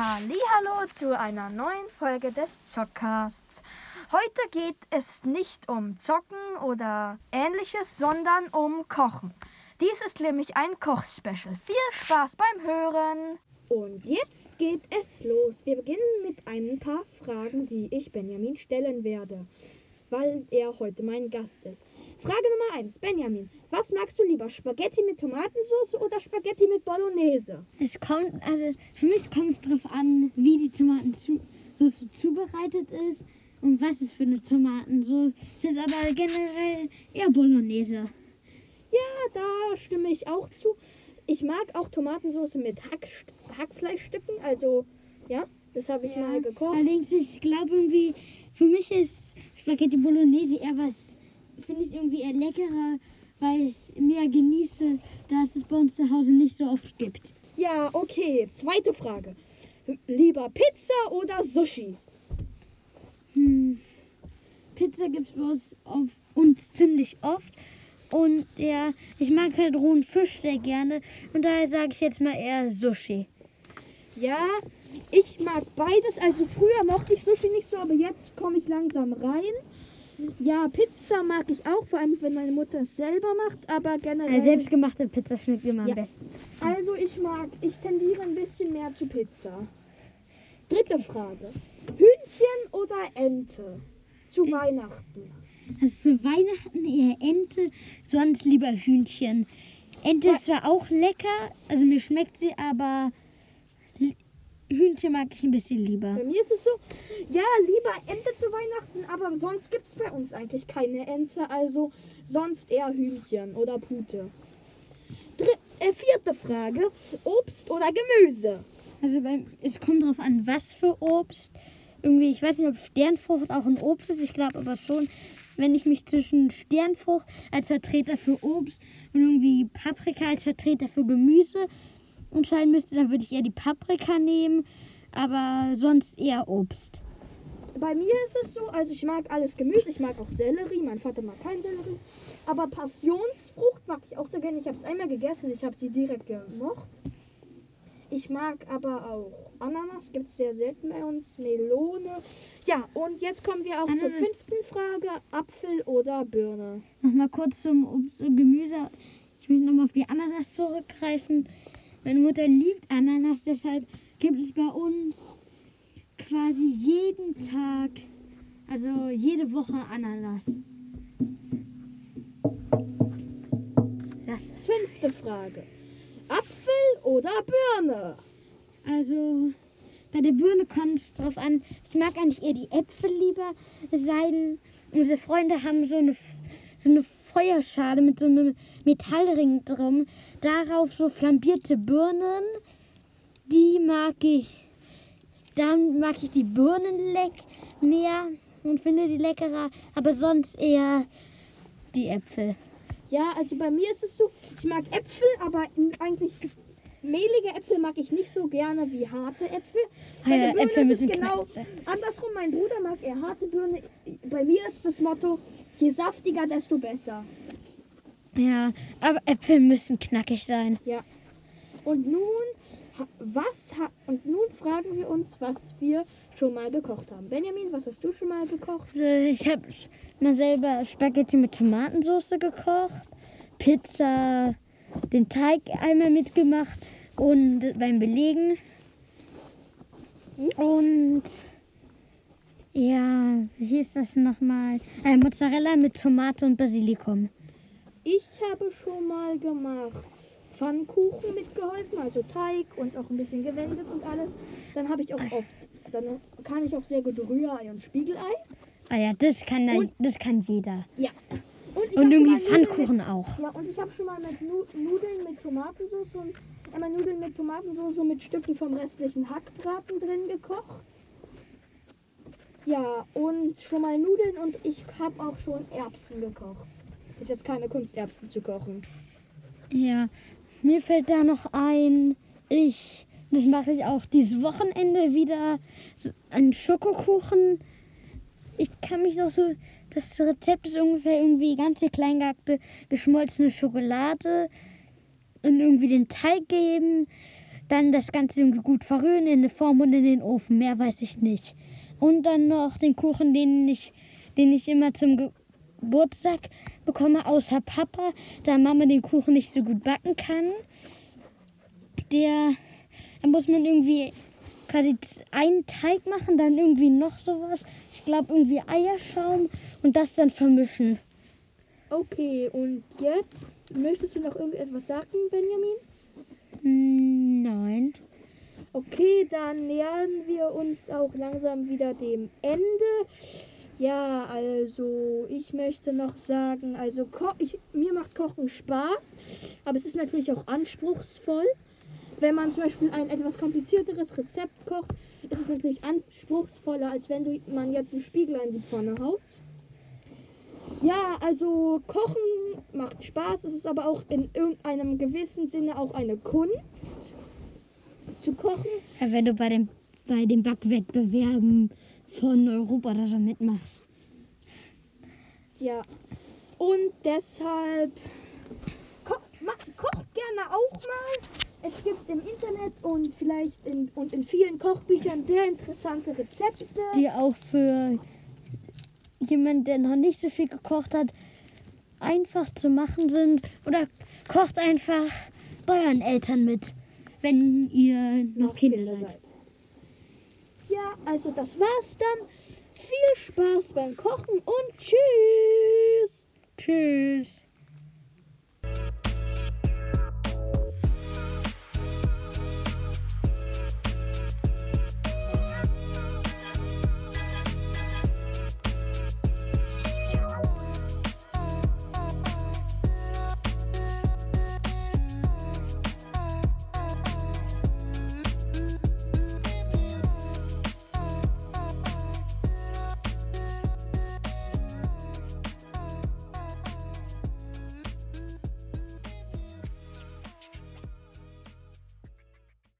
Hallo zu einer neuen Folge des Zockcasts. Heute geht es nicht um Zocken oder ähnliches, sondern um Kochen. Dies ist nämlich ein Kochspecial. Viel Spaß beim Hören. Und jetzt geht es los. Wir beginnen mit ein paar Fragen, die ich Benjamin stellen werde, weil er heute mein Gast ist. Frage Nummer 1. Benjamin, was magst du lieber? Spaghetti mit Tomatensauce oder Spaghetti mit Bolognese? Es kommt, also für mich kommt es darauf an, wie die Tomatensauce zubereitet ist und was es für eine Tomatensauce ist, aber generell eher Bolognese. Ja, da stimme ich auch zu. Ich mag auch Tomatensauce mit Hack, Hackfleischstücken, also ja, das habe ich Ja, mal gekocht. Allerdings, ich glaube irgendwie, für mich ist Spaghetti Bolognese eher was, finde ich irgendwie eher leckerer, weil ich es mehr genieße, da es es bei uns zu Hause nicht so oft gibt. Ja, okay. Zweite Frage. Lieber Pizza oder Sushi? Hm. Pizza gibt es bei uns auf uns ziemlich oft. Und ja, ich mag halt rohen Fisch sehr gerne. Und daher sage ich jetzt mal eher Sushi. Ja, ich mag beides. Also früher mochte ich Sushi nicht so, aber jetzt komme ich langsam rein. Ja, Pizza mag ich auch, vor allem wenn meine Mutter es selber macht, aber generell. Eine selbstgemachte Pizza schmeckt immer Ja. am besten. Also ich mag, ich tendiere ein bisschen mehr zu Pizza. Dritte Frage. Hühnchen oder Ente? Zu Weihnachten. Also zu Weihnachten eher Ente, sonst lieber Hühnchen. Ente ist zwar auch lecker, also mir schmeckt sie, aber Hühnchen mag ich ein bisschen lieber. Bei mir ist es so, ja, lieber Ente zu Weihnachten, aber sonst gibt es bei uns eigentlich keine Ente, also sonst eher Hühnchen oder Pute. Dr äh, vierte Frage, Obst oder Gemüse? Also beim, es kommt darauf an, was für Obst. Irgendwie, ich weiß nicht, ob Sternfrucht auch ein Obst ist, ich glaube aber schon. Wenn ich mich zwischen Sternfrucht als Vertreter für Obst und irgendwie Paprika als Vertreter für Gemüse entscheiden müsste, dann würde ich eher die Paprika nehmen, aber sonst eher Obst. Bei mir ist es so, also ich mag alles Gemüse, ich mag auch Sellerie, mein Vater mag keinen Sellerie, aber Passionsfrucht mag ich auch sehr gerne. Ich habe es einmal gegessen, ich habe sie direkt gemocht. Ich mag aber auch Ananas, gibt es sehr selten bei uns, Melone. Ja, und jetzt kommen wir auch zur Ananas- fünften Frage, Apfel oder Birne? Nochmal kurz zum Obst und Gemüse. Ich möchte nochmal auf die Ananas zurückgreifen. Meine Mutter liebt Ananas, deshalb gibt es bei uns quasi jeden Tag, also jede Woche Ananas. Das Fünfte Frage, Apfel oder Birne? Also bei der Birne kommt es drauf an. Ich mag eigentlich eher die Äpfel lieber. Es sei denn, unsere Freunde haben so eine, so eine Feuerschale mit so einem Metallring drum. Darauf so flambierte Birnen. Die mag ich. Dann mag ich die Birnen leck mehr und finde die leckerer. Aber sonst eher die Äpfel. Ja, also bei mir ist es so, ich mag Äpfel, aber eigentlich mehlige Äpfel mag ich nicht so gerne wie harte Äpfel. Bei Ja, Birne Äpfel ist müssen es genau andersrum. Mein Bruder mag eher harte Birne. Bei mir ist das Motto, je saftiger, desto besser. Ja, aber Äpfel müssen knackig sein. Ja. Und nun, was und nun fragen wir uns, was wir schon mal gekocht haben. Benjamin, was hast du schon mal gekocht? Also ich habe mal selber Spaghetti mit Tomatensauce gekocht, Pizza, den Teig einmal mitgemacht und beim Belegen. Und ja, wie hieß das nochmal? Äh, Mozzarella mit Tomate und Basilikum. Ich habe schon mal gemacht Pfannkuchen mitgeholfen, also Teig und auch ein bisschen gewendet und alles. Dann habe ich auch oft, dann kann ich auch sehr gut Rührei und Spiegelei. Ah ja, das kann, da, Und- das kann jeder. Ja. Und, Und irgendwie Pfannkuchen auch. Mit, ja, und ich habe schon mal mit Nu Nudeln mit Tomatensauce und einmal Nudeln mit Tomatensauce mit Stücken vom restlichen Hackbraten drin gekocht. Ja, und schon mal Nudeln und ich habe auch schon Erbsen gekocht. Ist jetzt keine Kunst, Erbsen zu kochen. Ja, mir fällt da noch ein, ich, das mache ich auch dieses Wochenende wieder, so einen Schokokuchen. Ich kann mich noch so, das Rezept ist ungefähr irgendwie ganz viel kleingehackte, geschmolzene Schokolade in irgendwie den Teig geben, dann das Ganze irgendwie gut verrühren in eine Form und in den Ofen. Mehr weiß ich nicht. Und dann noch den Kuchen, den ich, den ich immer zum Ge Geburtstag bekomme, außer Papa, da Mama den Kuchen nicht so gut backen kann. Der, da muss man irgendwie quasi einen Teig machen, dann irgendwie noch sowas. Ich glaube irgendwie Eierschaum und das dann vermischen. Okay, und jetzt möchtest du noch irgendetwas sagen, Benjamin? Nein. Okay, dann nähern wir uns auch langsam wieder dem Ende. Ja, also ich möchte noch sagen, also ko ich, mir macht Kochen Spaß, aber es ist natürlich auch anspruchsvoll. Wenn man zum Beispiel ein etwas komplizierteres Rezept kocht, ist es natürlich anspruchsvoller, als wenn du, man jetzt einen Spiegel in die Pfanne haut. Ja, also Kochen macht Spaß, es ist aber auch in irgendeinem gewissen Sinne auch eine Kunst zu kochen. Ja, wenn du bei den, bei den Backwettbewerben von Europa oder so mitmachst. Ja. Und deshalb ko ma kocht gerne auch mal. Es gibt im Internet und vielleicht in, und in vielen Kochbüchern sehr interessante Rezepte. Die auch für jemanden, der noch nicht so viel gekocht hat, einfach zu machen sind. Oder kocht einfach bei euren Eltern mit, wenn ihr noch Kinder seid. Ja, also das war's dann. Viel Spaß beim Kochen und tschüss. Tschüss.